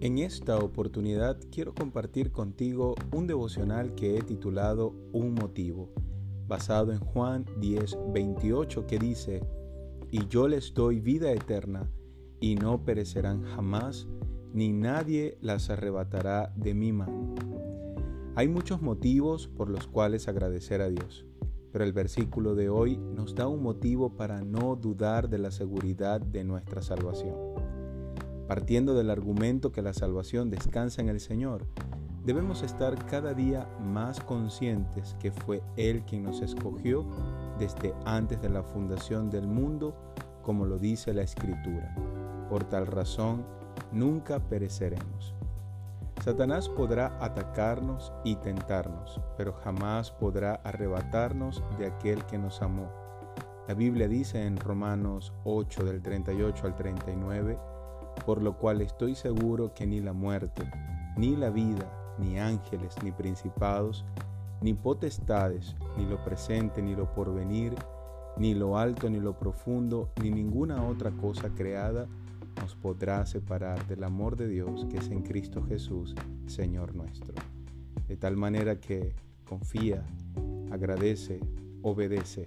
En esta oportunidad quiero compartir contigo un devocional que he titulado Un motivo, basado en Juan 10, 28 que dice, Y yo les doy vida eterna, y no perecerán jamás, ni nadie las arrebatará de mi mano. Hay muchos motivos por los cuales agradecer a Dios, pero el versículo de hoy nos da un motivo para no dudar de la seguridad de nuestra salvación. Partiendo del argumento que la salvación descansa en el Señor, debemos estar cada día más conscientes que fue Él quien nos escogió desde antes de la fundación del mundo, como lo dice la Escritura. Por tal razón, nunca pereceremos. Satanás podrá atacarnos y tentarnos, pero jamás podrá arrebatarnos de aquel que nos amó. La Biblia dice en Romanos 8 del 38 al 39, por lo cual estoy seguro que ni la muerte, ni la vida, ni ángeles, ni principados, ni potestades, ni lo presente, ni lo porvenir, ni lo alto, ni lo profundo, ni ninguna otra cosa creada nos podrá separar del amor de Dios que es en Cristo Jesús, Señor nuestro. De tal manera que confía, agradece, obedece.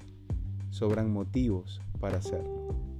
Sobran motivos para hacerlo.